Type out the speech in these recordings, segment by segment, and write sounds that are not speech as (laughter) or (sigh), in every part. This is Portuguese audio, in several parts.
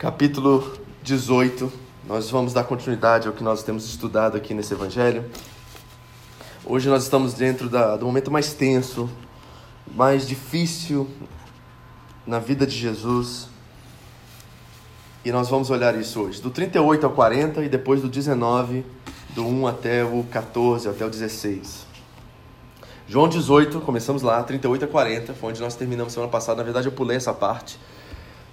capítulo 18. Nós vamos dar continuidade ao que nós temos estudado aqui nesse evangelho. Hoje nós estamos dentro da, do momento mais tenso, mais difícil na vida de Jesus. E nós vamos olhar isso hoje, do 38 ao 40 e depois do 19, do 1 até o 14, até o 16. João 18, começamos lá, 38 a 40, foi onde nós terminamos semana passada. Na verdade, eu pulei essa parte.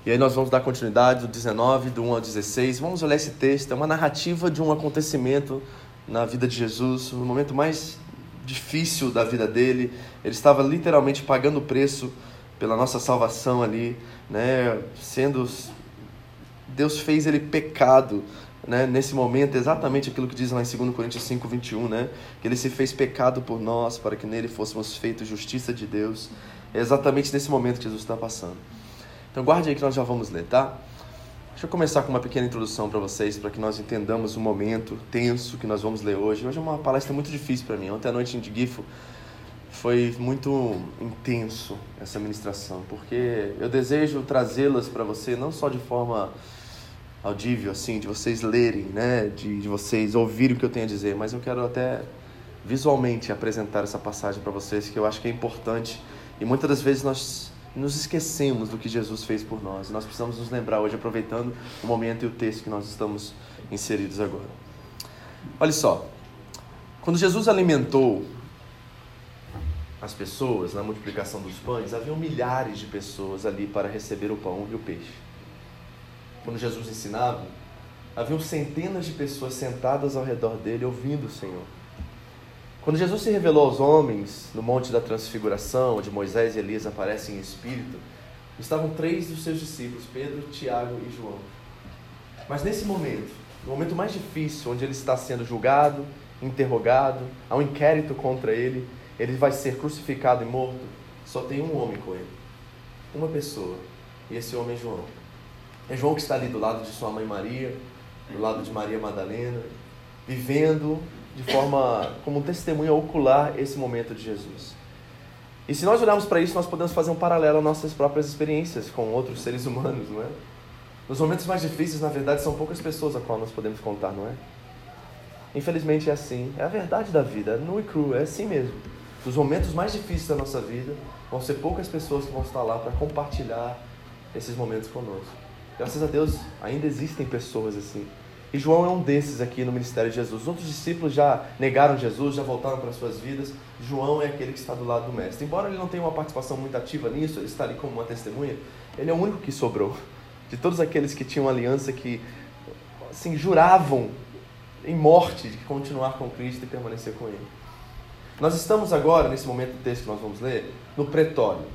E aí nós vamos dar continuidade do 19, do 1 ao 16. Vamos olhar esse texto, é uma narrativa de um acontecimento na vida de Jesus, o momento mais difícil da vida dele. Ele estava literalmente pagando o preço pela nossa salvação ali, né? Sendo Deus fez ele pecado, né? Nesse momento, exatamente aquilo que diz lá em 2 Coríntios 5, 21, né? Que ele se fez pecado por nós, para que nele fôssemos feitos justiça de Deus. É exatamente nesse momento que Jesus está passando. Então guarde aí que nós já vamos ler, tá? Deixa eu começar com uma pequena introdução para vocês, para que nós entendamos o momento tenso que nós vamos ler hoje. Hoje é uma palestra muito difícil para mim. Ontem à noite em Gifo foi muito intenso essa ministração, porque eu desejo trazê-las para você não só de forma audível, assim, de vocês lerem, né, de, de vocês ouvirem o que eu tenho a dizer, mas eu quero até visualmente apresentar essa passagem para vocês, que eu acho que é importante e muitas das vezes nós nos esquecemos do que Jesus fez por nós. Nós precisamos nos lembrar hoje, aproveitando o momento e o texto que nós estamos inseridos agora. Olha só, quando Jesus alimentou as pessoas na multiplicação dos pães, havia milhares de pessoas ali para receber o pão e o peixe. Quando Jesus ensinava, haviam centenas de pessoas sentadas ao redor dele ouvindo o Senhor. Quando Jesus se revelou aos homens no Monte da Transfiguração, onde Moisés e Elias aparecem em espírito, estavam três dos seus discípulos, Pedro, Tiago e João. Mas nesse momento, no momento mais difícil, onde ele está sendo julgado, interrogado, há um inquérito contra ele, ele vai ser crucificado e morto, só tem um homem com ele. Uma pessoa. E esse homem é João. É João que está ali do lado de sua mãe Maria, do lado de Maria Madalena, vivendo de forma como testemunho ocular esse momento de Jesus. E se nós olharmos para isso, nós podemos fazer um paralelo às nossas próprias experiências com outros seres humanos, não é? Nos momentos mais difíceis, na verdade, são poucas pessoas a qual nós podemos contar, não é? Infelizmente é assim, é a verdade da vida, é nu e cru, é assim mesmo. Nos momentos mais difíceis da nossa vida, vão ser poucas pessoas que vão estar lá para compartilhar esses momentos conosco. Graças a Deus, ainda existem pessoas assim. E João é um desses aqui no ministério de Jesus. Os outros discípulos já negaram Jesus, já voltaram para suas vidas. João é aquele que está do lado do mestre. Embora ele não tenha uma participação muito ativa nisso, ele está ali como uma testemunha, ele é o único que sobrou. De todos aqueles que tinham aliança que assim, juravam em morte de continuar com Cristo e permanecer com Ele. Nós estamos agora, nesse momento do texto que nós vamos ler, no pretório.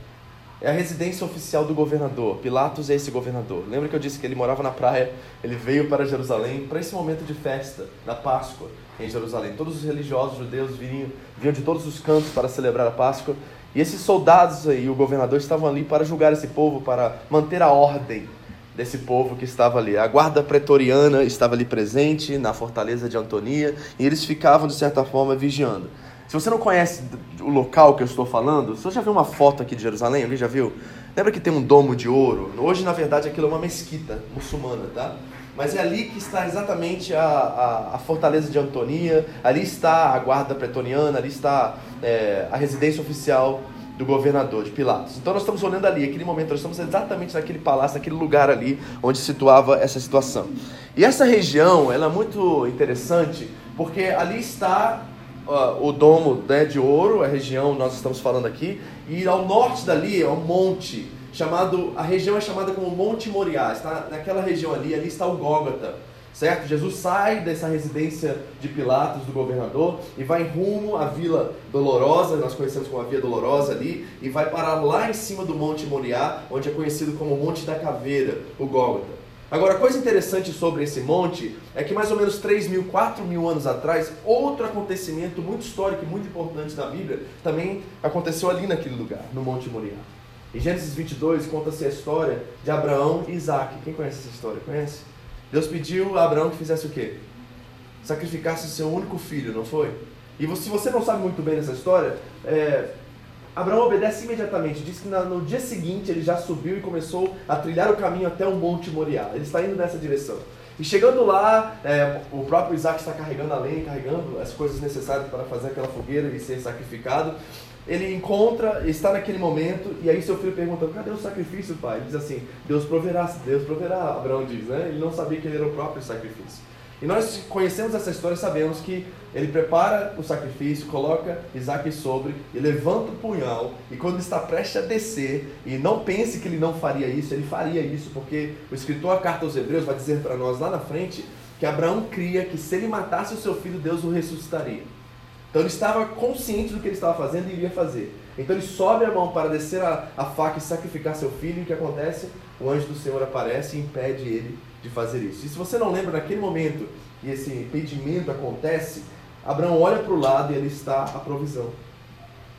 É a residência oficial do governador. Pilatos é esse governador. Lembra que eu disse que ele morava na praia? Ele veio para Jerusalém para esse momento de festa, da Páscoa em Jerusalém. Todos os religiosos judeus vinham, vinham de todos os cantos para celebrar a Páscoa. E esses soldados aí, o governador, estavam ali para julgar esse povo, para manter a ordem desse povo que estava ali. A guarda pretoriana estava ali presente na fortaleza de Antonia e eles ficavam, de certa forma, vigiando. Se você não conhece o local que eu estou falando, você já viu uma foto aqui de Jerusalém? Alguém já viu? Lembra que tem um domo de ouro? Hoje, na verdade, aquilo é uma mesquita muçulmana, tá? Mas é ali que está exatamente a, a, a fortaleza de Antonia, ali está a guarda pretoriana, ali está é, a residência oficial do governador de Pilatos. Então nós estamos olhando ali, aquele momento, nós estamos exatamente naquele palácio, naquele lugar ali onde situava essa situação. E essa região, ela é muito interessante, porque ali está uh, o domo né, de ouro, a região nós estamos falando aqui, e ao norte dali é um monte chamado, a região é chamada como Monte Moriá, está naquela região ali, ali está o Gólgota, certo? Jesus sai dessa residência de Pilatos, do governador, e vai rumo à Vila Dolorosa, nós conhecemos como a Via Dolorosa ali, e vai parar lá em cima do Monte Moriá, onde é conhecido como Monte da Caveira, o Gólgota. Agora, coisa interessante sobre esse monte é que mais ou menos 3 mil, 4 mil anos atrás, outro acontecimento muito histórico e muito importante da Bíblia também aconteceu ali naquele lugar, no Monte Moriá. Em Gênesis 22 conta-se a história de Abraão e Isaac. Quem conhece essa história? Conhece? Deus pediu a Abraão que fizesse o quê? Sacrificasse o seu único filho, não foi? E se você não sabe muito bem dessa história, é, Abraão obedece imediatamente. Diz que no dia seguinte ele já subiu e começou a trilhar o caminho até o Monte Moriá. Ele está indo nessa direção. E chegando lá, é, o próprio Isaac está carregando a lenha, carregando as coisas necessárias para fazer aquela fogueira e ser sacrificado. Ele encontra, está naquele momento, e aí seu filho pergunta: cadê o sacrifício, pai? Ele diz assim: Deus proverá, Deus proverá, Abraão diz, né? Ele não sabia que ele era o próprio sacrifício. E nós conhecemos essa história, sabemos que ele prepara o sacrifício, coloca Isaac sobre e levanta o punhal. E quando está prestes a descer, e não pense que ele não faria isso, ele faria isso, porque o escritor a carta aos Hebreus vai dizer para nós lá na frente que Abraão cria que se ele matasse o seu filho, Deus o ressuscitaria. Então ele estava consciente do que ele estava fazendo e iria fazer. Então ele sobe a mão para descer a, a faca e sacrificar seu filho. E o que acontece? O anjo do Senhor aparece e impede ele de fazer isso. E se você não lembra, naquele momento e esse impedimento acontece, Abraão olha para o lado e ali está a provisão.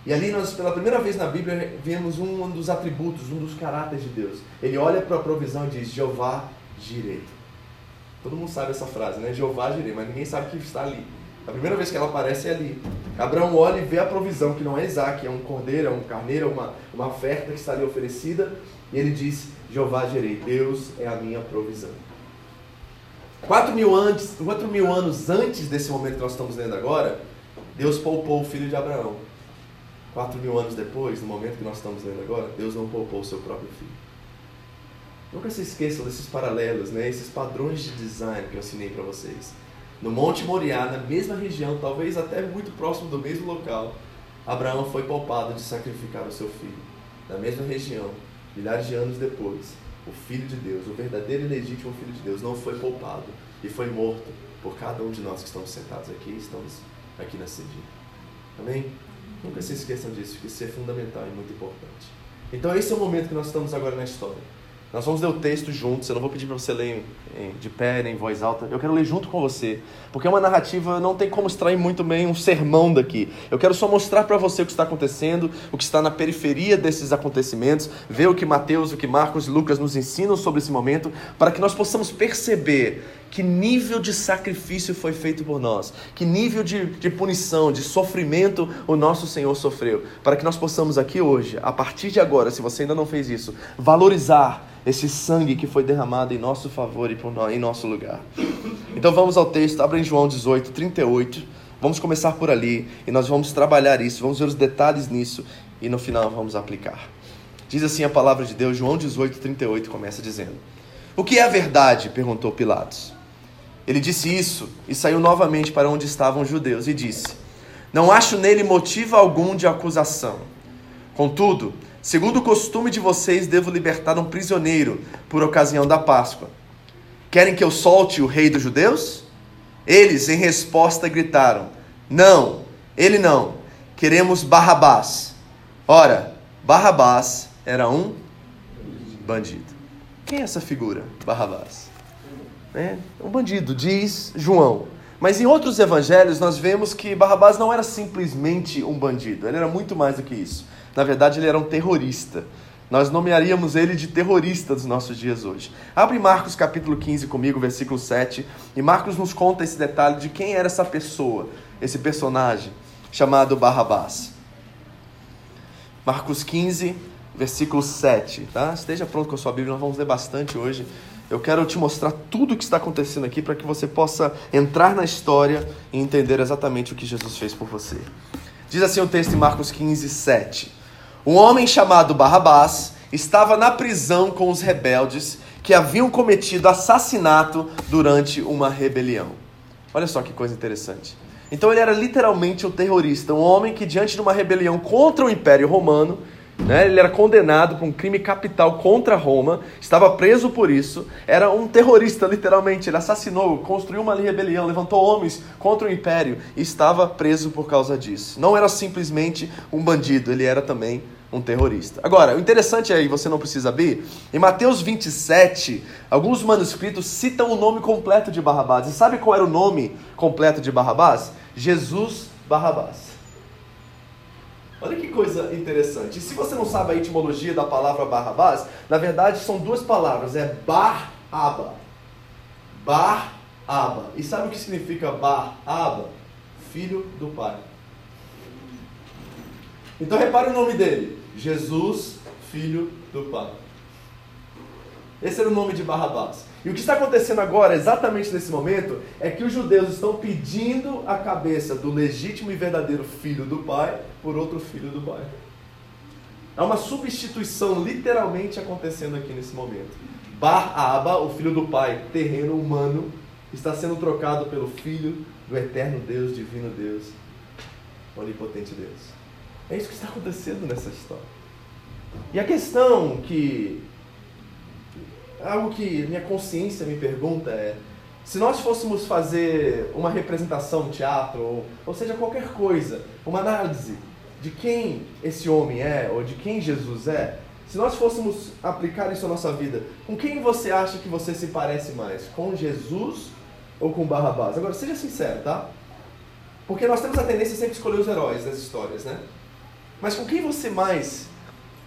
E ali nós, pela primeira vez na Bíblia, vemos um dos atributos, um dos caráteres de Deus. Ele olha para a provisão e diz: Jeová Jireh. Todo mundo sabe essa frase, né? Jeová Jireh, mas ninguém sabe que está ali. A primeira vez que ela aparece é ali. Abraão olha e vê a provisão, que não é Isaac, é um cordeiro, é um carneiro, é uma, uma oferta que está ali oferecida. E ele diz: Jeová Jireh, Deus é a minha provisão. Quatro mil, antes, quatro mil anos antes desse momento que nós estamos lendo agora, Deus poupou o filho de Abraão. Quatro mil anos depois, no momento que nós estamos lendo agora, Deus não poupou o seu próprio filho. Nunca se esqueçam desses paralelos, né? esses padrões de design que eu assinei para vocês. No Monte Moriá, na mesma região, talvez até muito próximo do mesmo local, Abraão foi poupado de sacrificar o seu filho. Na mesma região, milhares de anos depois, o Filho de Deus, o verdadeiro e legítimo Filho de Deus, não foi poupado e foi morto por cada um de nós que estamos sentados aqui e estamos aqui na cedinha. Amém? Nunca se esqueçam disso, que isso é fundamental e muito importante. Então esse é o momento que nós estamos agora na história. Nós vamos ler o texto juntos, eu não vou pedir para você ler de pé, nem em voz alta. Eu quero ler junto com você, porque é uma narrativa, não tem como extrair muito bem um sermão daqui. Eu quero só mostrar para você o que está acontecendo, o que está na periferia desses acontecimentos, ver o que Mateus, o que Marcos e Lucas nos ensinam sobre esse momento, para que nós possamos perceber que nível de sacrifício foi feito por nós, que nível de, de punição, de sofrimento o nosso Senhor sofreu, para que nós possamos aqui hoje, a partir de agora, se você ainda não fez isso, valorizar esse sangue que foi derramado em nosso favor e por nós, em nosso lugar. Então vamos ao texto, abra em João 18, 38. Vamos começar por ali e nós vamos trabalhar isso, vamos ver os detalhes nisso e no final vamos aplicar. Diz assim a palavra de Deus, João 18, 38 começa dizendo: O que é a verdade? perguntou Pilatos. Ele disse isso e saiu novamente para onde estavam os judeus e disse: Não acho nele motivo algum de acusação. Contudo, Segundo o costume de vocês, devo libertar um prisioneiro por ocasião da Páscoa. Querem que eu solte o rei dos judeus? Eles, em resposta, gritaram: Não, ele não. Queremos Barrabás. Ora, Barrabás era um bandido. Quem é essa figura, Barrabás? É um bandido, diz João. Mas em outros evangelhos nós vemos que Barrabás não era simplesmente um bandido, ele era muito mais do que isso. Na verdade, ele era um terrorista. Nós nomearíamos ele de terrorista dos nossos dias hoje. Abre Marcos capítulo 15 comigo, versículo 7. E Marcos nos conta esse detalhe de quem era essa pessoa, esse personagem chamado Barrabás. Marcos 15, versículo 7. Tá? Esteja pronto com a sua Bíblia, nós vamos ler bastante hoje. Eu quero te mostrar tudo o que está acontecendo aqui para que você possa entrar na história e entender exatamente o que Jesus fez por você. Diz assim o texto em Marcos 15, 7. Um homem chamado Barrabás estava na prisão com os rebeldes que haviam cometido assassinato durante uma rebelião. Olha só que coisa interessante. Então ele era literalmente um terrorista, um homem que diante de uma rebelião contra o Império Romano, né, ele era condenado por um crime capital contra Roma, estava preso por isso, era um terrorista literalmente, ele assassinou, construiu uma rebelião, levantou homens contra o Império e estava preso por causa disso. Não era simplesmente um bandido, ele era também um terrorista. Agora, o interessante aí, você não precisa abrir, em Mateus 27, alguns manuscritos citam o nome completo de Barrabás. E sabe qual era o nome completo de Barrabás? Jesus Barrabás. Olha que coisa interessante. E se você não sabe a etimologia da palavra Barrabás, na verdade são duas palavras, é Bar-Aba. Bar-Aba. E sabe o que significa Bar-Aba? Filho do Pai. Então repare o nome dele: Jesus, filho do Pai. Esse era o nome de Barrabás. E o que está acontecendo agora, exatamente nesse momento, é que os judeus estão pedindo a cabeça do legítimo e verdadeiro filho do pai por outro filho do pai. Há uma substituição literalmente acontecendo aqui nesse momento. Bar-Aba, o filho do pai, terreno humano, está sendo trocado pelo filho do eterno Deus, divino Deus, onipotente Deus. É isso que está acontecendo nessa história. E a questão que algo que minha consciência me pergunta é: se nós fôssemos fazer uma representação, teatro, ou, ou seja, qualquer coisa, uma análise de quem esse homem é, ou de quem Jesus é, se nós fôssemos aplicar isso à nossa vida, com quem você acha que você se parece mais? Com Jesus ou com Barrabás? Agora, seja sincero, tá? Porque nós temos a tendência sempre escolher os heróis das histórias, né? Mas com quem você mais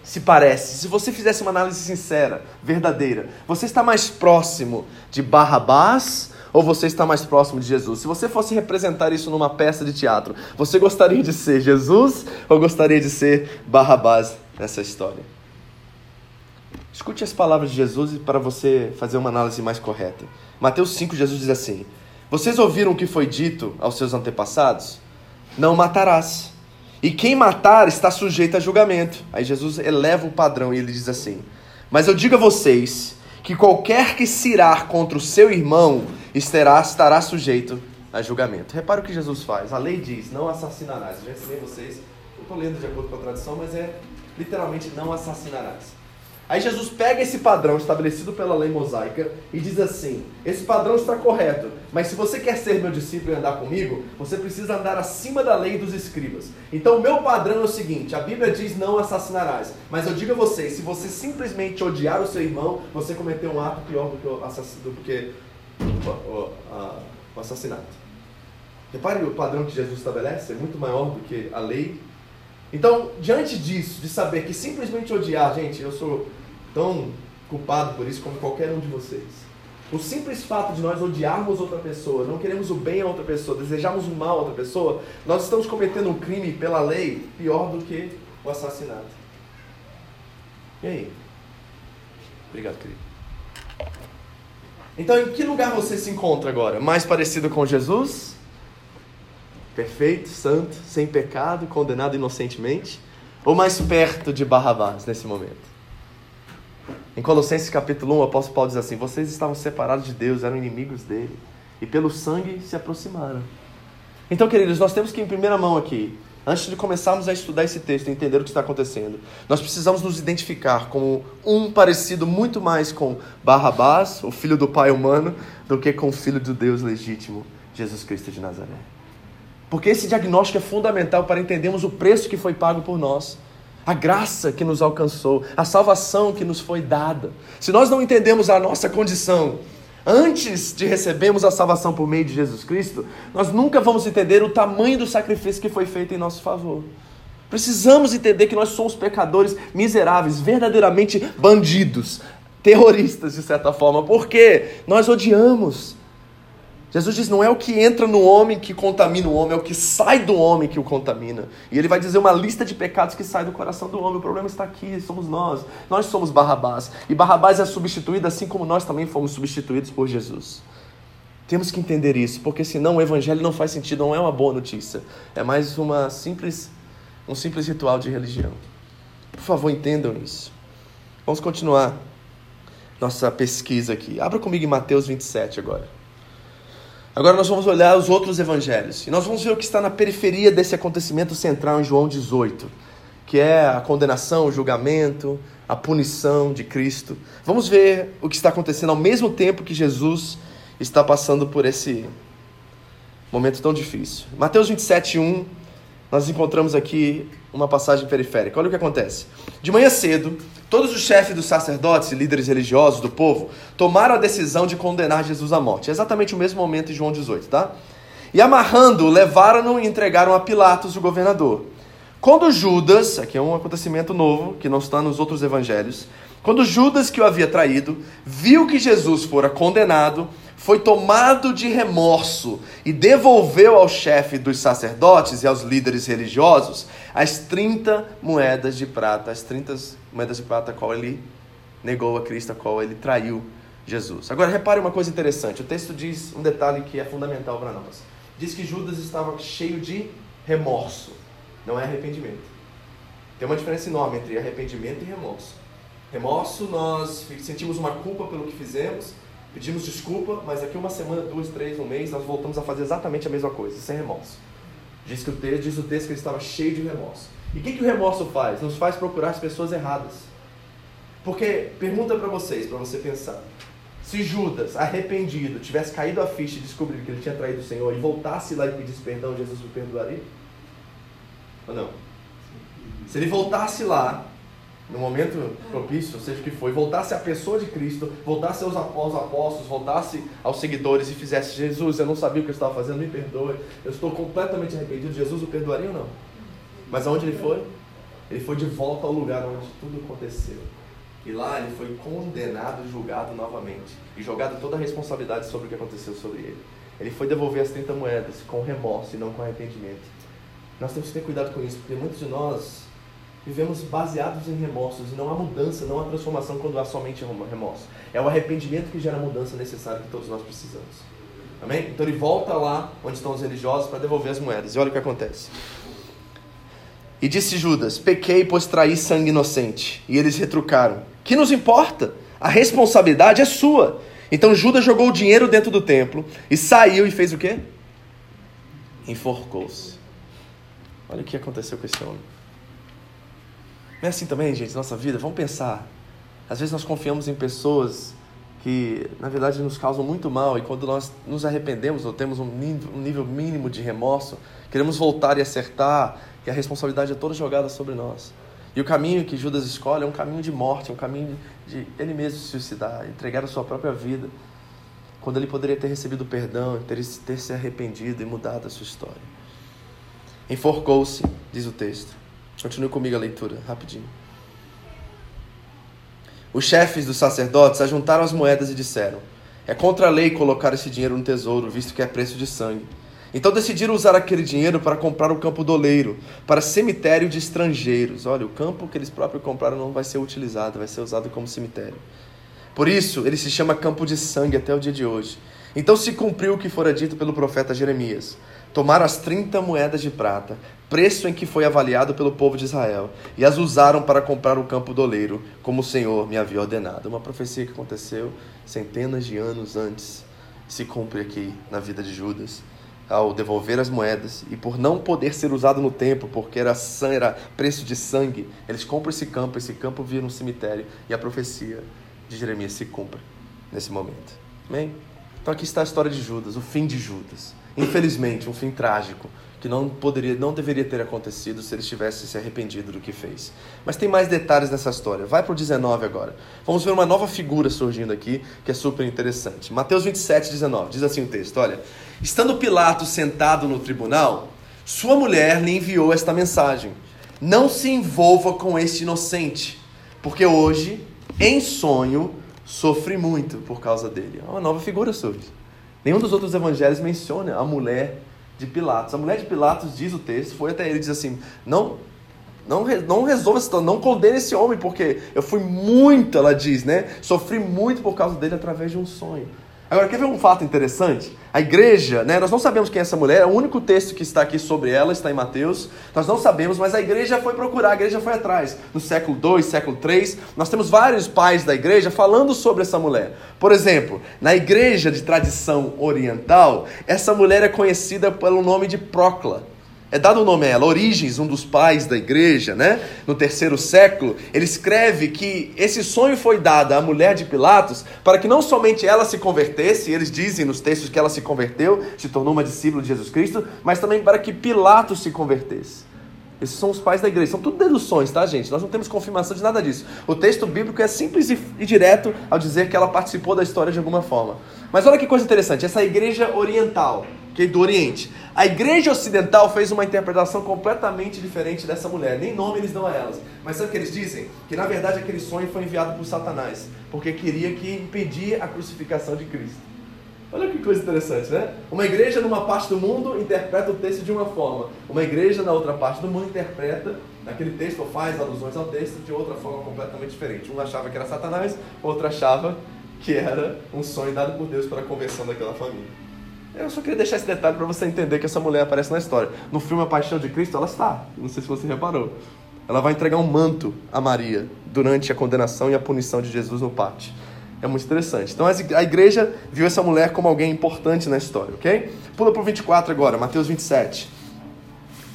se parece, se você fizesse uma análise sincera, verdadeira, você está mais próximo de Barrabás ou você está mais próximo de Jesus? Se você fosse representar isso numa peça de teatro, você gostaria de ser Jesus ou gostaria de ser Barrabás nessa história? Escute as palavras de Jesus para você fazer uma análise mais correta. Mateus 5, Jesus diz assim: Vocês ouviram o que foi dito aos seus antepassados? Não matarás. E quem matar está sujeito a julgamento. Aí Jesus eleva o padrão e ele diz assim: Mas eu digo a vocês que qualquer que se irar contra o seu irmão estará, estará sujeito a julgamento. Repara o que Jesus faz. A lei diz: Não assassinarás. Eu já ensinei vocês. Eu estou lendo de acordo com a tradição, mas é literalmente não assassinarás. Aí Jesus pega esse padrão estabelecido pela lei mosaica e diz assim: esse padrão está correto, mas se você quer ser meu discípulo e andar comigo, você precisa andar acima da lei dos escribas. Então o meu padrão é o seguinte: a Bíblia diz não assassinarás, mas eu digo a vocês, se você simplesmente odiar o seu irmão, você cometeu um ato pior do que o, do que o, o assassinato. Repare o padrão que Jesus estabelece, é muito maior do que a lei então, diante disso, de saber que simplesmente odiar, gente, eu sou tão culpado por isso como qualquer um de vocês. O simples fato de nós odiarmos outra pessoa, não queremos o bem a outra pessoa, desejamos o mal a outra pessoa, nós estamos cometendo um crime pela lei pior do que o assassinato. E aí? Obrigado, querido. Então, em que lugar você se encontra agora? Mais parecido com Jesus? perfeito, santo, sem pecado, condenado inocentemente, ou mais perto de Barrabás nesse momento? Em Colossenses capítulo 1, o apóstolo Paulo diz assim: Vocês estavam separados de Deus, eram inimigos dele, e pelo sangue se aproximaram. Então, queridos, nós temos que, em primeira mão aqui, antes de começarmos a estudar esse texto e entender o que está acontecendo, nós precisamos nos identificar como um parecido muito mais com Barrabás, o filho do pai humano, do que com o filho do Deus legítimo, Jesus Cristo de Nazaré. Porque esse diagnóstico é fundamental para entendermos o preço que foi pago por nós, a graça que nos alcançou, a salvação que nos foi dada. Se nós não entendemos a nossa condição antes de recebermos a salvação por meio de Jesus Cristo, nós nunca vamos entender o tamanho do sacrifício que foi feito em nosso favor. Precisamos entender que nós somos pecadores miseráveis, verdadeiramente bandidos, terroristas de certa forma, porque nós odiamos Jesus diz: não é o que entra no homem que contamina o homem, é o que sai do homem que o contamina. E ele vai dizer uma lista de pecados que sai do coração do homem. O problema está aqui, somos nós. Nós somos Barrabás. E Barrabás é substituído assim como nós também fomos substituídos por Jesus. Temos que entender isso, porque senão o evangelho não faz sentido, não é uma boa notícia. É mais uma simples, um simples ritual de religião. Por favor, entendam isso. Vamos continuar nossa pesquisa aqui. Abra comigo em Mateus 27 agora. Agora nós vamos olhar os outros evangelhos e nós vamos ver o que está na periferia desse acontecimento central em João 18, que é a condenação, o julgamento, a punição de Cristo. Vamos ver o que está acontecendo ao mesmo tempo que Jesus está passando por esse momento tão difícil. Mateus 27, 1, nós encontramos aqui uma passagem periférica. Olha o que acontece. De manhã cedo, todos os chefes dos sacerdotes e líderes religiosos do povo tomaram a decisão de condenar Jesus à morte. É exatamente o mesmo momento em João 18, tá? E amarrando, levaram-no e entregaram a Pilatos, o governador. Quando Judas, aqui é um acontecimento novo, que não está nos outros evangelhos, quando Judas, que o havia traído, viu que Jesus fora condenado, foi tomado de remorso e devolveu ao chefe dos sacerdotes e aos líderes religiosos as 30 moedas de prata, as 30 moedas de prata a qual ele negou a Cristo, a qual ele traiu Jesus. Agora repare uma coisa interessante, o texto diz um detalhe que é fundamental para nós. Diz que Judas estava cheio de remorso, não é arrependimento. Tem uma diferença enorme entre arrependimento e remorso. Remorso, nós sentimos uma culpa pelo que fizemos, pedimos desculpa, mas daqui uma semana, duas, três, um mês, nós voltamos a fazer exatamente a mesma coisa, sem remorso. Diz, que o texto, diz o texto que ele estava cheio de remorso. E o que, que o remorso faz? Nos faz procurar as pessoas erradas. Porque, pergunta para vocês, para você pensar. Se Judas, arrependido, tivesse caído a ficha e descobrido que ele tinha traído o Senhor e voltasse lá e pedisse perdão, Jesus o perdoaria? Ou não? Se ele voltasse lá no momento propício, seja o que foi, voltasse à pessoa de Cristo, voltasse aos apóstolos, voltasse aos seguidores e fizesse: Jesus, eu não sabia o que eu estava fazendo, me perdoe, eu estou completamente arrependido. Jesus o perdoaria ou não? Mas aonde ele foi? Ele foi de volta ao lugar onde tudo aconteceu. E lá ele foi condenado e julgado novamente. E jogado toda a responsabilidade sobre o que aconteceu sobre ele. Ele foi devolver as 30 moedas com remorso e não com arrependimento. Nós temos que ter cuidado com isso, porque muitos de nós vivemos baseados em remorsos e não há mudança, não há transformação quando há somente remorso. É o arrependimento que gera a mudança necessária que todos nós precisamos. Amém? Então ele volta lá onde estão os religiosos para devolver as moedas. E olha o que acontece. E disse Judas: Pequei, pois traí sangue inocente. E eles retrucaram: Que nos importa? A responsabilidade é sua. Então Judas jogou o dinheiro dentro do templo e saiu e fez o quê? Enforcou-se. Olha o que aconteceu com esse homem. Não é assim também, gente, nossa vida? Vamos pensar. Às vezes nós confiamos em pessoas que, na verdade, nos causam muito mal e quando nós nos arrependemos ou temos um nível, mínimo de remorso, queremos voltar e acertar e a responsabilidade é toda jogada sobre nós. E o caminho que Judas escolhe é um caminho de morte, é um caminho de ele mesmo se suicidar, entregar a sua própria vida, quando ele poderia ter recebido perdão, ter, ter se arrependido e mudado a sua história. Enforcou-se, diz o texto. Continue comigo a leitura, rapidinho. Os chefes dos sacerdotes ajuntaram as moedas e disseram: É contra a lei colocar esse dinheiro no tesouro, visto que é preço de sangue. Então decidiram usar aquele dinheiro para comprar o campo do oleiro, para cemitério de estrangeiros. Olha, o campo que eles próprios compraram não vai ser utilizado, vai ser usado como cemitério. Por isso, ele se chama campo de sangue até o dia de hoje. Então se cumpriu o que fora dito pelo profeta Jeremias. Tomaram as 30 moedas de prata, preço em que foi avaliado pelo povo de Israel, e as usaram para comprar o campo do oleiro, como o Senhor me havia ordenado. Uma profecia que aconteceu centenas de anos antes, se cumpre aqui na vida de Judas, ao devolver as moedas, e por não poder ser usado no templo, porque era, era preço de sangue, eles compram esse campo, esse campo vira um cemitério, e a profecia de Jeremias se cumpre nesse momento. Amém? Então aqui está a história de Judas, o fim de Judas. Infelizmente, um fim trágico que não poderia, não deveria ter acontecido se ele tivesse se arrependido do que fez. Mas tem mais detalhes nessa história. Vai para o 19 agora. Vamos ver uma nova figura surgindo aqui que é super interessante. Mateus 27, 19. Diz assim o texto: Olha, estando Pilatos sentado no tribunal, sua mulher lhe enviou esta mensagem: Não se envolva com este inocente, porque hoje, em sonho, sofri muito por causa dele. Uma nova figura surge. Nenhum dos outros evangelhos menciona a mulher de Pilatos. A mulher de Pilatos, diz o texto, foi até ele e diz assim: não, não, não resolva essa não condene esse homem, porque eu fui muito, ela diz, né? Sofri muito por causa dele através de um sonho. Agora, quer ver um fato interessante? A igreja, né, nós não sabemos quem é essa mulher, o único texto que está aqui sobre ela está em Mateus, nós não sabemos, mas a igreja foi procurar, a igreja foi atrás. No século 2, século 3, nós temos vários pais da igreja falando sobre essa mulher. Por exemplo, na igreja de tradição oriental, essa mulher é conhecida pelo nome de Procla. É dado o nome a ela, Origens, um dos pais da igreja, né? No terceiro século, ele escreve que esse sonho foi dado à mulher de Pilatos para que não somente ela se convertesse, eles dizem nos textos que ela se converteu, se tornou uma discípula de Jesus Cristo, mas também para que Pilatos se convertesse. Esses são os pais da igreja. São tudo deduções, tá, gente? Nós não temos confirmação de nada disso. O texto bíblico é simples e direto ao dizer que ela participou da história de alguma forma. Mas olha que coisa interessante. Essa igreja oriental, do Oriente, a igreja ocidental fez uma interpretação completamente diferente dessa mulher. Nem nome eles dão a elas. Mas sabe o que eles dizem? Que na verdade aquele sonho foi enviado por Satanás, porque queria que impedir a crucificação de Cristo. Olha que coisa interessante, né? Uma igreja numa parte do mundo interpreta o texto de uma forma, uma igreja na outra parte do mundo interpreta aquele texto ou faz alusões ao texto de outra forma completamente diferente. Um achava que era Satanás, outro achava que era um sonho dado por Deus para a conversão daquela família. Eu só queria deixar esse detalhe para você entender que essa mulher aparece na história. No filme A Paixão de Cristo, ela está. Não sei se você reparou. Ela vai entregar um manto a Maria durante a condenação e a punição de Jesus no pátio. É muito interessante. Então a igreja viu essa mulher como alguém importante na história, ok? Pula para o 24 agora, Mateus 27.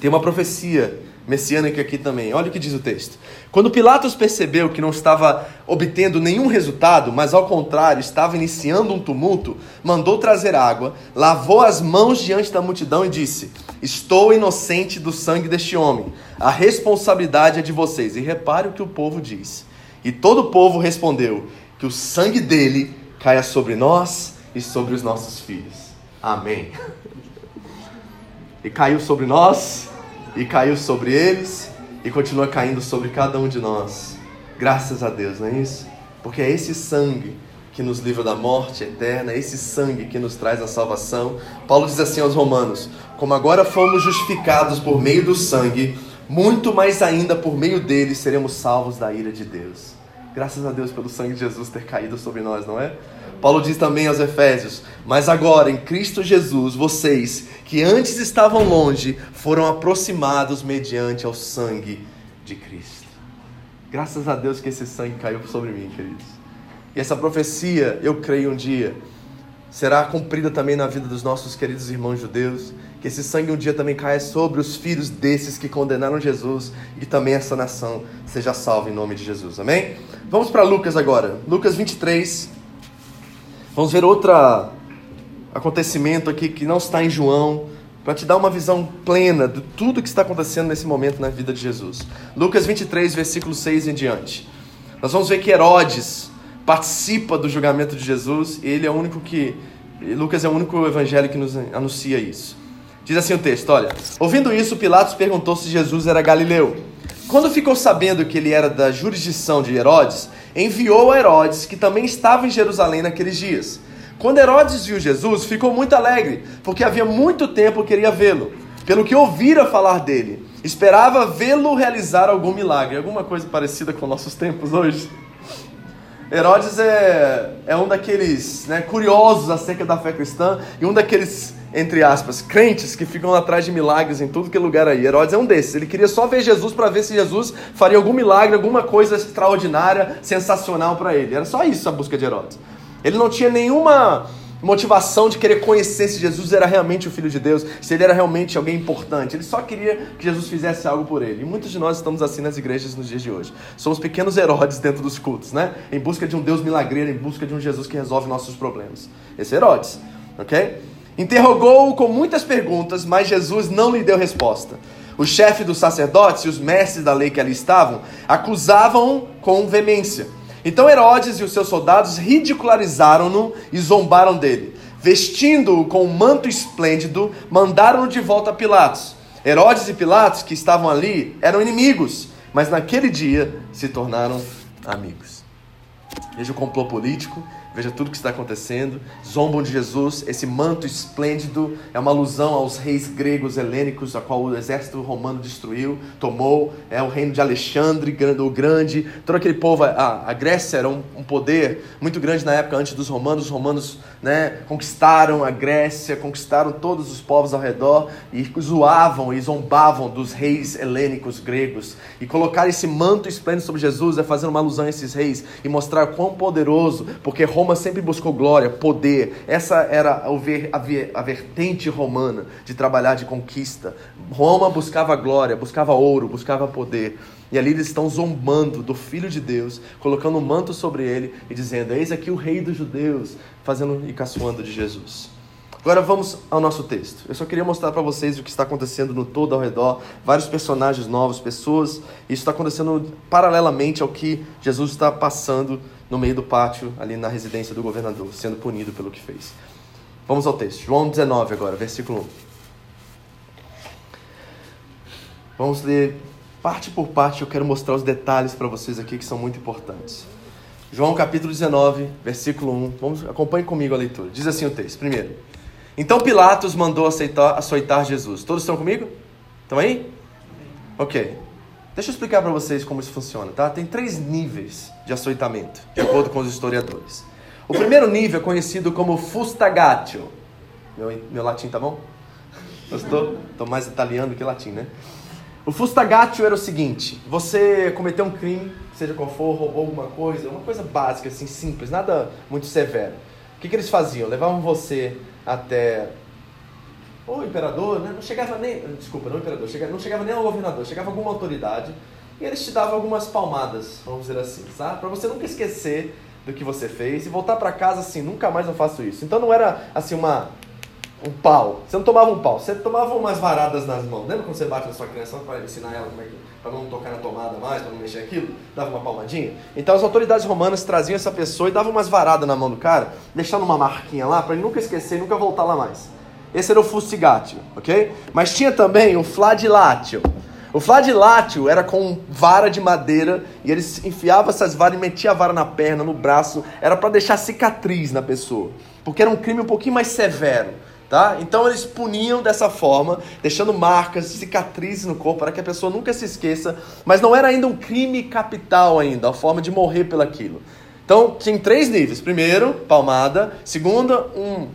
Tem uma profecia messiânica aqui também. Olha o que diz o texto. Quando Pilatos percebeu que não estava obtendo nenhum resultado, mas ao contrário estava iniciando um tumulto, mandou trazer água, lavou as mãos diante da multidão e disse: Estou inocente do sangue deste homem. A responsabilidade é de vocês. E repare o que o povo diz. E todo o povo respondeu: Que o sangue dele caia sobre nós e sobre os nossos filhos. Amém. (laughs) E caiu sobre nós e caiu sobre eles e continua caindo sobre cada um de nós. Graças a Deus, não é isso? Porque é esse sangue que nos livra da morte eterna, é esse sangue que nos traz a salvação. Paulo diz assim aos Romanos: Como agora fomos justificados por meio do sangue, muito mais ainda por meio dele seremos salvos da ira de Deus. Graças a Deus pelo sangue de Jesus ter caído sobre nós, não é? Paulo diz também aos Efésios: Mas agora, em Cristo Jesus, vocês que antes estavam longe foram aproximados mediante ao sangue de Cristo. Graças a Deus que esse sangue caiu sobre mim, queridos. E essa profecia, eu creio um dia, será cumprida também na vida dos nossos queridos irmãos judeus. Que esse sangue um dia também caia sobre os filhos desses que condenaram Jesus e que também essa nação seja salva em nome de Jesus. Amém? Vamos para Lucas agora. Lucas 23. Vamos ver outro acontecimento aqui que não está em João, para te dar uma visão plena de tudo que está acontecendo nesse momento na vida de Jesus. Lucas 23, versículo 6 em diante. Nós vamos ver que Herodes participa do julgamento de Jesus e ele é o único que. Lucas é o único evangelho que nos anuncia isso. Diz assim o texto: olha, ouvindo isso, Pilatos perguntou se Jesus era galileu. Quando ficou sabendo que ele era da jurisdição de Herodes, enviou a Herodes, que também estava em Jerusalém naqueles dias. Quando Herodes viu Jesus, ficou muito alegre, porque havia muito tempo queria vê-lo, pelo que ouvira falar dele. Esperava vê-lo realizar algum milagre, alguma coisa parecida com nossos tempos hoje. Herodes é, é um daqueles né, curiosos acerca da fé cristã e um daqueles, entre aspas, crentes que ficam atrás de milagres em tudo que é lugar aí. Herodes é um desses. Ele queria só ver Jesus para ver se Jesus faria algum milagre, alguma coisa extraordinária, sensacional para ele. Era só isso a busca de Herodes. Ele não tinha nenhuma motivação de querer conhecer se Jesus era realmente o Filho de Deus, se ele era realmente alguém importante. Ele só queria que Jesus fizesse algo por ele. E muitos de nós estamos assim nas igrejas nos dias de hoje. Somos pequenos Herodes dentro dos cultos, né? Em busca de um Deus milagreiro, em busca de um Jesus que resolve nossos problemas. Esse é Herodes, ok? Interrogou-o com muitas perguntas, mas Jesus não lhe deu resposta. O chefe dos sacerdotes e os mestres da lei que ali estavam acusavam-o com veemência. Então Herodes e os seus soldados ridicularizaram-no e zombaram dele. Vestindo-o com um manto esplêndido, mandaram-no de volta a Pilatos. Herodes e Pilatos, que estavam ali, eram inimigos, mas naquele dia se tornaram amigos. Veja o complô político, Veja tudo o que está acontecendo. Zombam de Jesus. Esse manto esplêndido é uma alusão aos reis gregos helênicos, a qual o exército romano destruiu, tomou. É o reino de Alexandre o Grande. Todo aquele povo. A, a Grécia era um, um, poder muito grande na época antes dos romanos. Os romanos né, conquistaram a Grécia, conquistaram todos os povos ao redor e zoavam e zombavam dos reis helênicos gregos. E colocar esse manto esplêndido sobre Jesus é fazer uma alusão a esses reis e mostrar quão poderoso, porque Roma Roma sempre buscou glória, poder. Essa era a vertente romana de trabalhar de conquista. Roma buscava glória, buscava ouro, buscava poder. E ali eles estão zombando do Filho de Deus, colocando um manto sobre ele e dizendo: Eis aqui o Rei dos Judeus, fazendo e caçoando de Jesus. Agora vamos ao nosso texto. Eu só queria mostrar para vocês o que está acontecendo no todo ao redor, vários personagens novos, pessoas. Isso está acontecendo paralelamente ao que Jesus está passando no meio do pátio, ali na residência do governador, sendo punido pelo que fez. Vamos ao texto. João 19 agora, versículo 1. Vamos ler parte por parte, eu quero mostrar os detalhes para vocês aqui que são muito importantes. João capítulo 19, versículo 1. Vamos, acompanhe comigo a leitura. Diz assim o texto. Primeiro. Então Pilatos mandou aceitar, açoitar Jesus. Todos estão comigo? Estão aí? Ok. Deixa eu explicar para vocês como isso funciona, tá? Tem três níveis de açoitamento, de acordo com os historiadores. O primeiro nível é conhecido como fustagatio. Meu, meu latim tá bom? Gostou? Estou mais italiano que latim, né? O fustagatio era o seguinte: você cometeu um crime, seja qual for, roubou alguma coisa, uma coisa básica, assim, simples, nada muito severo. O que, que eles faziam? Levavam você até o imperador, né? não chegava nem, desculpa, não imperador, não chegava nem ao governador, chegava alguma autoridade e eles te davam algumas palmadas, vamos dizer assim, sabe? Para você nunca esquecer do que você fez e voltar para casa assim, nunca mais eu faço isso. Então não era assim uma um pau. Você não tomava um pau, você tomava umas varadas nas mãos. Lembra quando você bate na sua criança para ensinar ela como é que para não tocar na tomada mais, para não mexer aquilo? Dava uma palmadinha. Então as autoridades romanas traziam essa pessoa e davam umas varadas na mão do cara, deixando uma marquinha lá para ele nunca esquecer, nunca voltar lá mais. Esse era o fustigatio, ok? Mas tinha também o fladilatio. O fladilatio era com vara de madeira e eles enfiavam essas varas e metiam a vara na perna, no braço. Era para deixar cicatriz na pessoa, porque era um crime um pouquinho mais severo. Tá? Então eles puniam dessa forma, deixando marcas, cicatrizes no corpo para que a pessoa nunca se esqueça, mas não era ainda um crime capital ainda, a forma de morrer pelaquilo. Então tinha três níveis: primeiro, palmada; segunda, um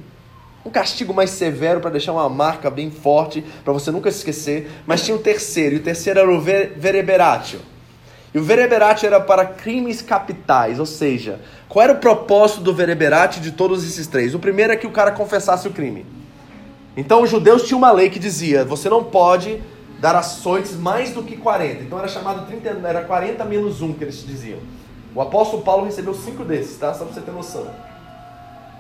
um castigo mais severo para deixar uma marca bem forte, para você nunca se esquecer. Mas tinha o terceiro, e o terceiro era o vereberatio. E o vereberatio era para crimes capitais, ou seja, qual era o propósito do vereberatio de todos esses três? O primeiro é que o cara confessasse o crime. Então os judeus tinham uma lei que dizia: você não pode dar açoites mais do que 40. Então era chamado 30, era 40 menos 1 que eles diziam. O apóstolo Paulo recebeu cinco desses, tá? Só para você ter noção.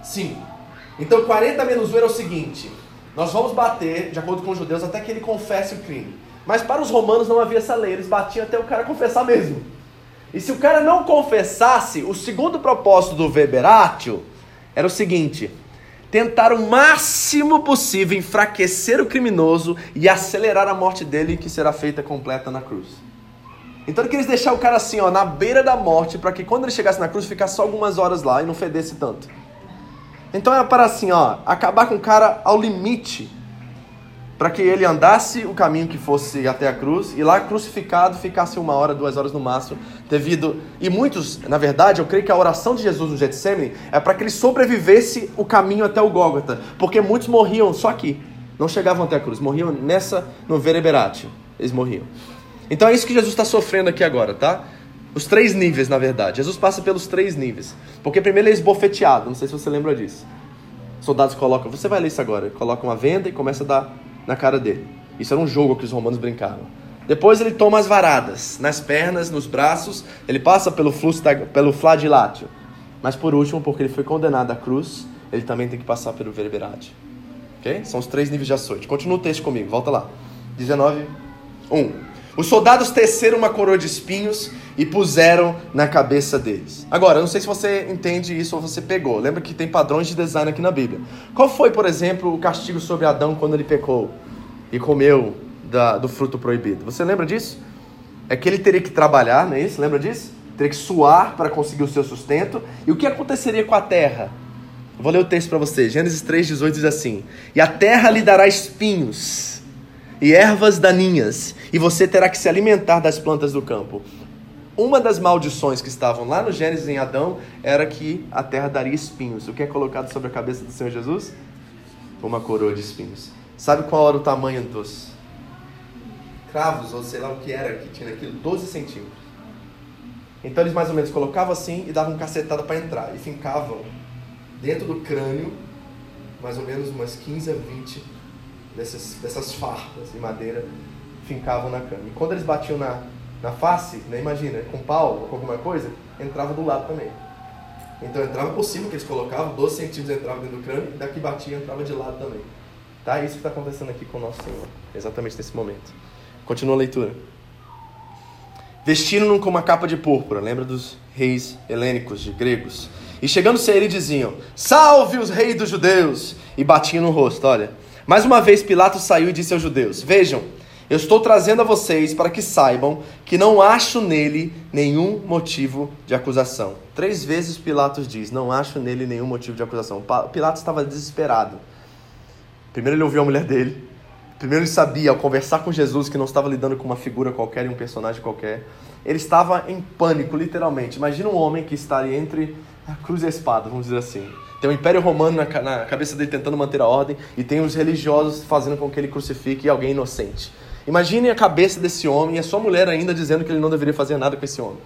Cinco. Então 40 menos 1 era o seguinte: nós vamos bater, de acordo com os judeus, até que ele confesse o crime. Mas para os romanos não havia essa lei, eles batiam até o cara confessar mesmo. E se o cara não confessasse, o segundo propósito do Weberatio era o seguinte: tentar o máximo possível enfraquecer o criminoso e acelerar a morte dele, que será feita completa na cruz. Então ele queria deixar o cara assim, ó, na beira da morte, para que quando ele chegasse na cruz ficasse só algumas horas lá e não fedesse tanto. Então era para assim, ó, acabar com o cara ao limite, para que ele andasse o caminho que fosse até a cruz e lá crucificado ficasse uma hora, duas horas no máximo, devido e muitos, na verdade, eu creio que a oração de Jesus no Getsemane é para que ele sobrevivesse o caminho até o Gólgota, porque muitos morriam só aqui, não chegavam até a cruz, morriam nessa no Vereberatio, eles morriam. Então é isso que Jesus está sofrendo aqui agora, tá? Os três níveis, na verdade. Jesus passa pelos três níveis. Porque primeiro ele é esbofeteado, não sei se você lembra disso. Soldados colocam, você vai ler isso agora, coloca uma venda e começa a dar na cara dele. Isso era um jogo que os romanos brincavam. Depois ele toma as varadas, nas pernas, nos braços, ele passa pelo, da, pelo flagellatio. Mas por último, porque ele foi condenado à cruz, ele também tem que passar pelo verberate. Ok? São os três níveis de açoite. Continua o texto comigo, volta lá. 19, 1. Os soldados teceram uma coroa de espinhos e puseram na cabeça deles. Agora, eu não sei se você entende isso ou você pegou. Lembra que tem padrões de design aqui na Bíblia. Qual foi, por exemplo, o castigo sobre Adão quando ele pecou e comeu da, do fruto proibido? Você lembra disso? É que ele teria que trabalhar, não é isso? Lembra disso? Teria que suar para conseguir o seu sustento. E o que aconteceria com a terra? Vou ler o texto para você. Gênesis 3,18 diz assim: E a terra lhe dará espinhos e ervas daninhas, e você terá que se alimentar das plantas do campo. Uma das maldições que estavam lá no Gênesis em Adão era que a terra daria espinhos. O que é colocado sobre a cabeça do Senhor Jesus? Uma coroa de espinhos. Sabe qual era o tamanho dos cravos, ou sei lá o que era que tinha aquilo? 12 centímetros. Então eles mais ou menos colocavam assim e davam cacetada para entrar. E fincavam dentro do crânio mais ou menos umas 15 a 20 dessas, dessas farpas de madeira fincavam na cama. E quando eles batiam na, na face, né, imagina, com pau ou com alguma coisa, entrava do lado também. Então entrava por cima, que eles colocavam, 12 centímetros entrava dentro do crânio, e daqui batia, entrava de lado também. Tá? Isso que está acontecendo aqui com o nosso Senhor, exatamente nesse momento. Continua a leitura. Vestiram-no com uma capa de púrpura, lembra dos reis helênicos, de gregos. E chegando-se a ele diziam: Salve os reis dos judeus! E batiam no rosto, olha. Mais uma vez Pilatos saiu e disse aos judeus: Vejam, Eu estou trazendo a vocês para que saibam que não acho nele nenhum motivo de acusação. Três vezes Pilatos diz: Não acho nele nenhum motivo de acusação. Pilatos estava desesperado. Primeiro ele ouviu a mulher dele. Primeiro ele sabia, ao conversar com Jesus, que não estava lidando com uma figura qualquer e um personagem qualquer. Ele estava em pânico, literalmente. Imagina um homem que está entre a cruz e a espada, vamos dizer assim. Tem o Império Romano na, na cabeça dele tentando manter a ordem e tem os religiosos fazendo com que ele crucifique alguém inocente. Imagine a cabeça desse homem e a sua mulher ainda dizendo que ele não deveria fazer nada com esse homem.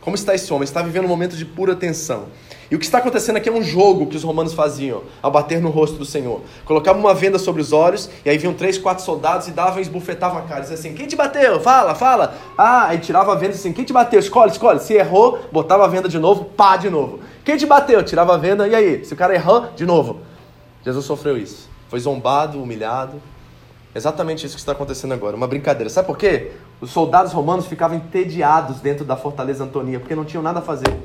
Como está esse homem? Está vivendo um momento de pura tensão. E o que está acontecendo aqui é um jogo que os romanos faziam ao bater no rosto do Senhor. Colocavam uma venda sobre os olhos, e aí vinham três, quatro soldados e davam e esbufetavam a cara. Diziam assim: Quem te bateu? Fala, fala. Ah, aí tirava a venda assim: Quem te bateu? Escolhe, escolhe. Se errou, botava a venda de novo, pá, de novo. Quem te bateu? Tirava a venda, e aí? Se o cara errou, de novo. Jesus sofreu isso. Foi zombado, humilhado, Exatamente isso que está acontecendo agora. Uma brincadeira. Sabe por quê? Os soldados romanos ficavam entediados dentro da fortaleza Antonia, porque não tinham nada a fazer.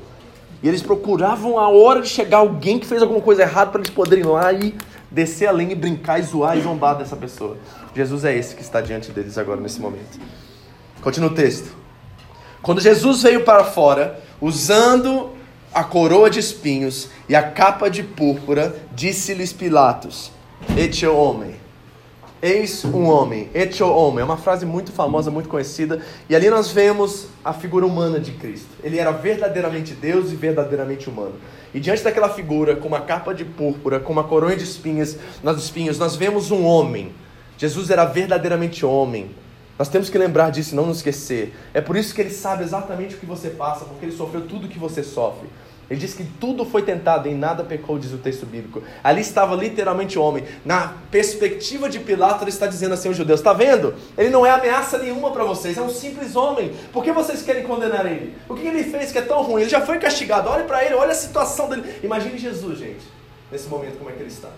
E eles procuravam a hora de chegar alguém que fez alguma coisa errada para eles poderem ir lá e descer além e brincar e zoar e zombar dessa pessoa. Jesus é esse que está diante deles agora nesse momento. Continua o texto. Quando Jesus veio para fora, usando a coroa de espinhos e a capa de púrpura, disse-lhes Pilatos: Este homem Eis um homem, etio homem, é uma frase muito famosa, muito conhecida, e ali nós vemos a figura humana de Cristo. Ele era verdadeiramente Deus e verdadeiramente humano. E diante daquela figura, com uma capa de púrpura, com uma coroa de espinhas, nas espinhos, nós vemos um homem. Jesus era verdadeiramente homem. Nós temos que lembrar disso não nos esquecer. É por isso que ele sabe exatamente o que você passa, porque ele sofreu tudo o que você sofre. Ele diz que tudo foi tentado, em nada pecou, diz o texto bíblico. Ali estava literalmente o homem. Na perspectiva de Pilatos, ele está dizendo assim aos judeus: está vendo? Ele não é ameaça nenhuma para vocês, é um simples homem. Por que vocês querem condenar ele? O que ele fez que é tão ruim? Ele já foi castigado. Olhe para ele, olha a situação dele. Imagine Jesus, gente, nesse momento, como é que ele está.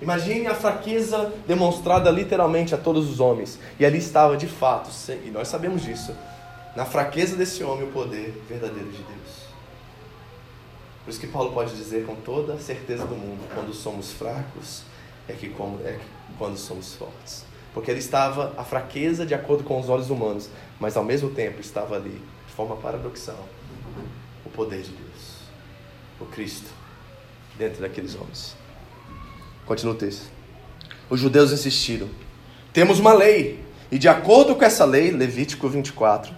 Imagine a fraqueza demonstrada literalmente a todos os homens. E ali estava de fato, e nós sabemos disso, na fraqueza desse homem, o poder verdadeiro de Deus. Por isso que Paulo pode dizer com toda a certeza do mundo: quando somos fracos, é que, como, é que quando somos fortes. Porque ele estava a fraqueza de acordo com os olhos humanos, mas ao mesmo tempo estava ali, de forma paradoxal, o poder de Deus, o Cristo, dentro daqueles homens. Continua o texto. Os judeus insistiram: temos uma lei, e de acordo com essa lei, Levítico 24,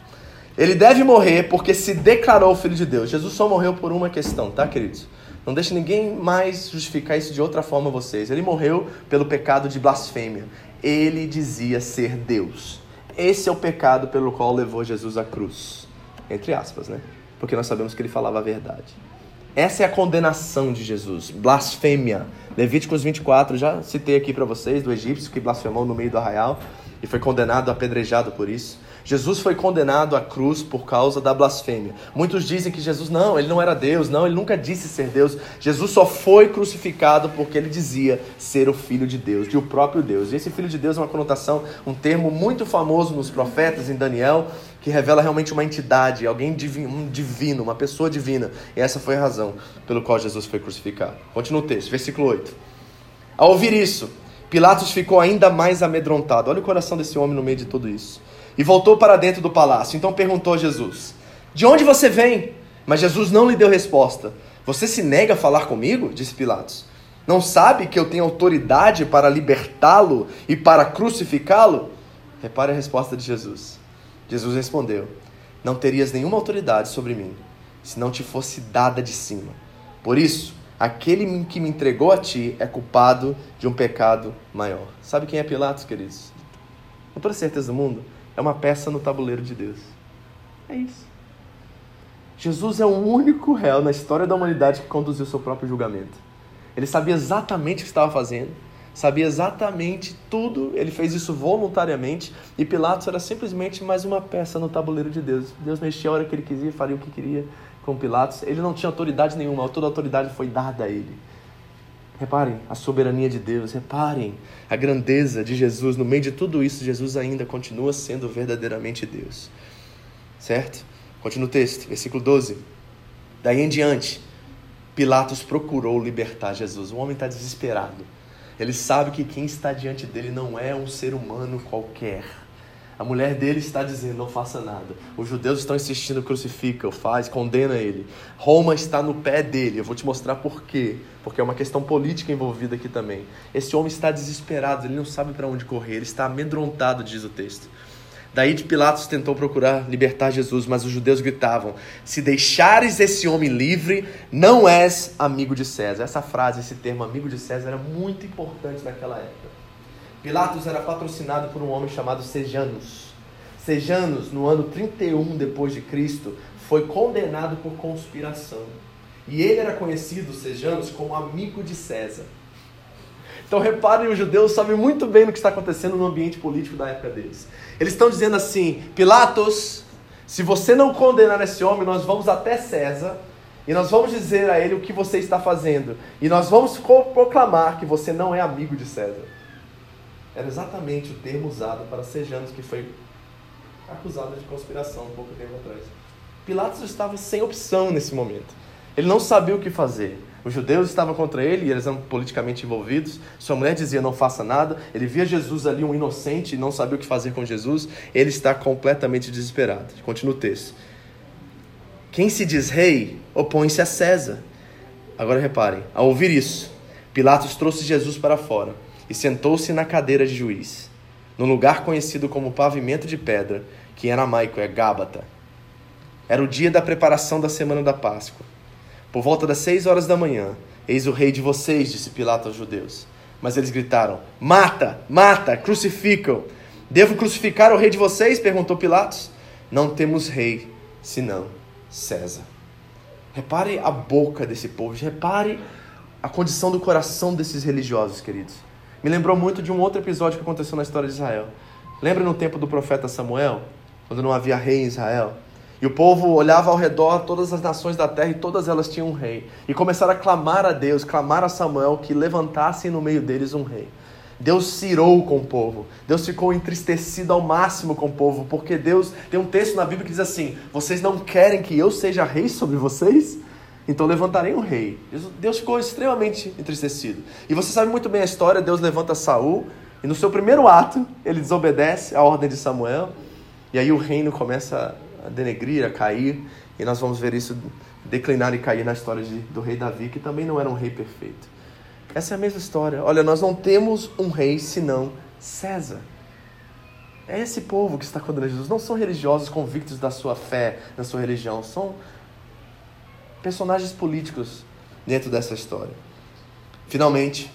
ele deve morrer porque se declarou filho de Deus. Jesus só morreu por uma questão, tá, queridos? Não deixe ninguém mais justificar isso de outra forma vocês. Ele morreu pelo pecado de blasfêmia. Ele dizia ser Deus. Esse é o pecado pelo qual levou Jesus à cruz. Entre aspas, né? Porque nós sabemos que ele falava a verdade. Essa é a condenação de Jesus, blasfêmia. Levíticos 24, já citei aqui para vocês, do egípcio que blasfemou no meio do arraial e foi condenado, apedrejado por isso. Jesus foi condenado à cruz por causa da blasfêmia. Muitos dizem que Jesus não, ele não era Deus, não, ele nunca disse ser Deus. Jesus só foi crucificado porque ele dizia ser o filho de Deus, de o próprio Deus. E esse filho de Deus é uma conotação, um termo muito famoso nos profetas em Daniel, que revela realmente uma entidade, alguém divino, um divino, uma pessoa divina. E essa foi a razão pelo qual Jesus foi crucificado. Continua o texto, versículo 8. Ao ouvir isso, Pilatos ficou ainda mais amedrontado. Olha o coração desse homem no meio de tudo isso e voltou para dentro do palácio. Então perguntou a Jesus: De onde você vem? Mas Jesus não lhe deu resposta. Você se nega a falar comigo? disse Pilatos. Não sabe que eu tenho autoridade para libertá-lo e para crucificá-lo? Repare a resposta de Jesus. Jesus respondeu: Não terias nenhuma autoridade sobre mim se não te fosse dada de cima. Por isso, aquele que me entregou a ti é culpado de um pecado maior. Sabe quem é Pilatos, queridos? Com toda certeza do mundo, é uma peça no tabuleiro de Deus. É isso. Jesus é o único réu na história da humanidade que conduziu seu próprio julgamento. Ele sabia exatamente o que estava fazendo, sabia exatamente tudo, ele fez isso voluntariamente e Pilatos era simplesmente mais uma peça no tabuleiro de Deus. Deus mexia a hora que ele quisia, faria o que queria com Pilatos. Ele não tinha autoridade nenhuma, toda autoridade foi dada a ele. Reparem a soberania de Deus, reparem a grandeza de Jesus. No meio de tudo isso, Jesus ainda continua sendo verdadeiramente Deus. Certo? Continua o texto, versículo 12. Daí em diante, Pilatos procurou libertar Jesus. O homem está desesperado. Ele sabe que quem está diante dele não é um ser humano qualquer, A mulher dele está dizendo: não faça nada. Os judeus estão insistindo: crucifica, faz, condena ele. Roma está no pé dele. Eu vou te mostrar por quê. Porque é uma questão política envolvida aqui também. Esse homem está desesperado, ele não sabe para onde correr, ele está amedrontado, diz o texto. Daí de Pilatos tentou procurar libertar Jesus, mas os judeus gritavam: Se deixares esse homem livre, não és amigo de César. Essa frase, esse termo amigo de César era muito importante naquela época. Pilatos era patrocinado por um homem chamado Sejanus. Sejanus, no ano 31 depois de Cristo, foi condenado por conspiração. E ele era conhecido, Sejanus, como amigo de César. Então reparem, os judeus sabem muito bem o que está acontecendo no ambiente político da época deles. Eles estão dizendo assim: Pilatos, se você não condenar esse homem, nós vamos até César e nós vamos dizer a ele o que você está fazendo. E nós vamos proclamar que você não é amigo de César. Era exatamente o termo usado para Sejanos, que foi acusado de conspiração um pouco tempo atrás. Pilatos estava sem opção nesse momento. Ele não sabia o que fazer. Os judeus estavam contra ele e eles eram politicamente envolvidos. Sua mulher dizia: não faça nada. Ele via Jesus ali, um inocente, e não sabia o que fazer com Jesus. Ele está completamente desesperado. Continua o texto. Quem se diz rei opõe-se a César. Agora reparem: ao ouvir isso, Pilatos trouxe Jesus para fora e sentou-se na cadeira de juiz, no lugar conhecido como pavimento de pedra, que em aramaico é Gábata. Era o dia da preparação da semana da Páscoa. Por volta das seis horas da manhã, eis o rei de vocês, disse Pilato aos judeus. Mas eles gritaram: Mata, mata, crucificam. Devo crucificar o rei de vocês? perguntou Pilatos. Não temos rei, senão César. Repare a boca desse povo, repare a condição do coração desses religiosos, queridos. Me lembrou muito de um outro episódio que aconteceu na história de Israel. Lembra no tempo do profeta Samuel, quando não havia rei em Israel? E o povo olhava ao redor, todas as nações da terra, e todas elas tinham um rei. E começaram a clamar a Deus, clamar a Samuel que levantassem no meio deles um rei. Deus cirou com o povo. Deus ficou entristecido ao máximo com o povo, porque Deus tem um texto na Bíblia que diz assim: Vocês não querem que eu seja rei sobre vocês? Então levantarei um rei. Deus ficou extremamente entristecido. E você sabe muito bem a história: Deus levanta Saul, e no seu primeiro ato, ele desobedece à ordem de Samuel, e aí o reino começa a denegrir, a cair, e nós vamos ver isso declinar e cair na história de, do rei Davi, que também não era um rei perfeito. Essa é a mesma história. Olha, nós não temos um rei senão César. É esse povo que está condenando Jesus. Não são religiosos convictos da sua fé, da sua religião. São personagens políticos dentro dessa história. Finalmente,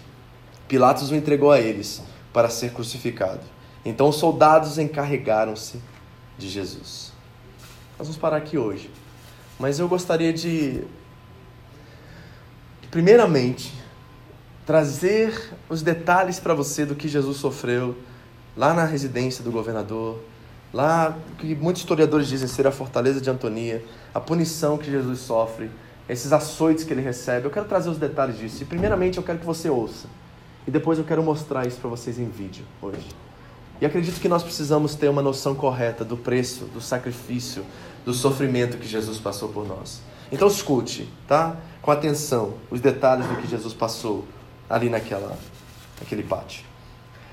Pilatos o entregou a eles para ser crucificado. Então os soldados encarregaram-se de Jesus. Nós vamos parar aqui hoje. Mas eu gostaria de, primeiramente, trazer os detalhes para você do que Jesus sofreu lá na residência do governador, lá que muitos historiadores dizem ser a fortaleza de Antonia, a punição que Jesus sofre, esses açoites que ele recebe. Eu quero trazer os detalhes disso. E primeiramente eu quero que você ouça. E depois eu quero mostrar isso para vocês em vídeo hoje. E acredito que nós precisamos ter uma noção correta do preço, do sacrifício, do sofrimento que Jesus passou por nós. Então escute, tá? Com atenção, os detalhes do que Jesus passou ali naquela, naquele pátio.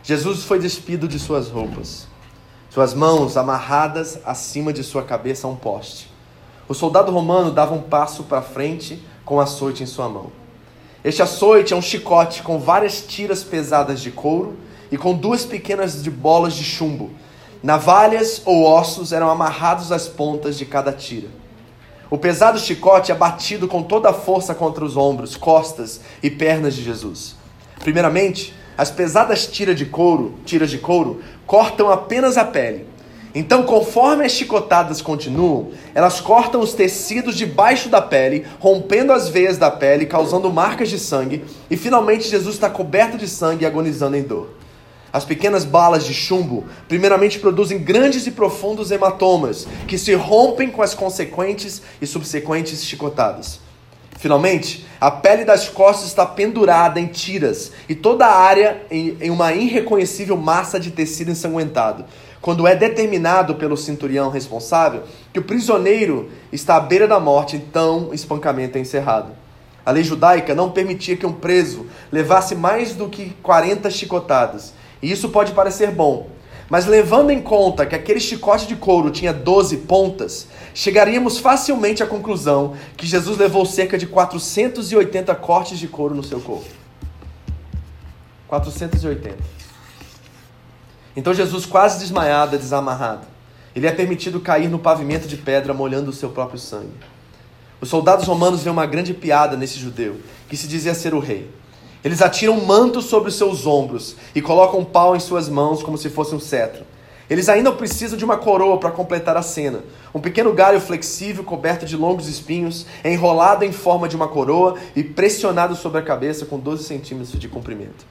Jesus foi despido de suas roupas, suas mãos amarradas acima de sua cabeça a um poste. O soldado romano dava um passo para frente com açoite em sua mão. Este açoite é um chicote com várias tiras pesadas de couro e com duas pequenas de bolas de chumbo. Navalhas ou ossos eram amarrados às pontas de cada tira. O pesado chicote é batido com toda a força contra os ombros, costas e pernas de Jesus. Primeiramente, as pesadas tiras de couro, tiras de couro, cortam apenas a pele. Então, conforme as chicotadas continuam, elas cortam os tecidos debaixo da pele, rompendo as veias da pele, causando marcas de sangue, e finalmente Jesus está coberto de sangue e agonizando em dor. As pequenas balas de chumbo, primeiramente, produzem grandes e profundos hematomas que se rompem com as consequentes e subsequentes chicotadas. Finalmente, a pele das costas está pendurada em tiras e toda a área em, em uma irreconhecível massa de tecido ensanguentado. Quando é determinado pelo centurião responsável que o prisioneiro está à beira da morte, então o espancamento é encerrado. A lei judaica não permitia que um preso levasse mais do que 40 chicotadas e isso pode parecer bom, Mas levando em conta que aquele chicote de couro tinha 12 pontas, chegaríamos facilmente à conclusão que Jesus levou cerca de 480 cortes de couro no seu corpo. 480. Então Jesus, quase desmaiado, é desamarrado. Ele é permitido cair no pavimento de pedra, molhando o seu próprio sangue. Os soldados romanos veem uma grande piada nesse judeu, que se dizia ser o rei. Eles atiram um manto sobre os seus ombros e colocam um pau em suas mãos como se fosse um cetro. Eles ainda precisam de uma coroa para completar a cena. Um pequeno galho flexível coberto de longos espinhos, enrolado em forma de uma coroa e pressionado sobre a cabeça com 12 centímetros de comprimento.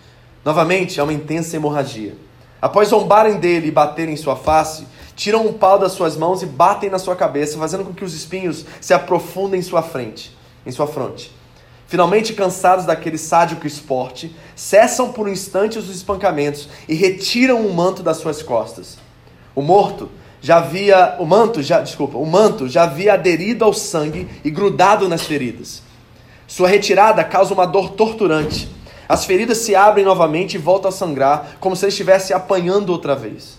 Novamente, há uma intensa hemorragia. Após zombarem dele e baterem em sua face, tiram um pau das suas mãos e batem na sua cabeça, fazendo com que os espinhos se aprofundem em sua frente, em sua fronte. Finalmente cansados daquele sádico esporte, cessam por um instante os espancamentos e retiram o manto das suas costas. O morto já havia, o manto já, desculpa, o manto já havia aderido ao sangue e grudado nas feridas. Sua retirada causa uma dor torturante. As feridas se abrem novamente e voltam a sangrar, como se estivesse apanhando outra vez.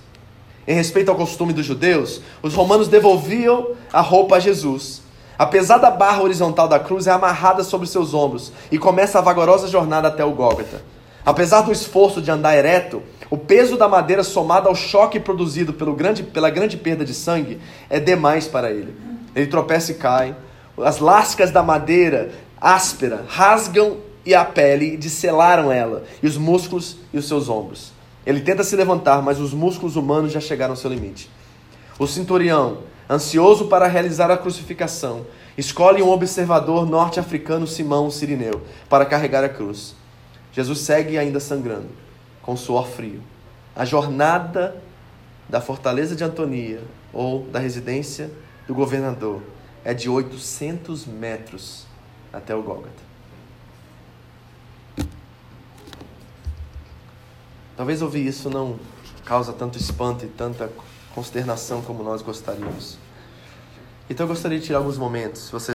Em respeito ao costume dos judeus, os romanos devolviam a roupa a Jesus a pesada barra horizontal da cruz é amarrada sobre seus ombros e começa a vagarosa jornada até o Gólgota. Apesar do esforço de andar ereto, o peso da madeira somado ao choque produzido pelo grande, pela grande perda de sangue é demais para ele. Ele tropeça e cai. As lascas da madeira áspera rasgam e a pele disselaram ela, e os músculos e os seus ombros. Ele tenta se levantar, mas os músculos humanos já chegaram ao seu limite. O centurião ansioso para realizar a crucificação, escolhe um observador norte-africano Simão Sirineu para carregar a cruz. Jesus segue ainda sangrando, com suor frio. A jornada da fortaleza de Antonia ou da residência do governador é de 800 metros até o Gólgota. Talvez ouvir isso não causa tanto espanto e tanta consternação como nós gostaríamos. Então eu gostaria de tirar alguns momentos. Você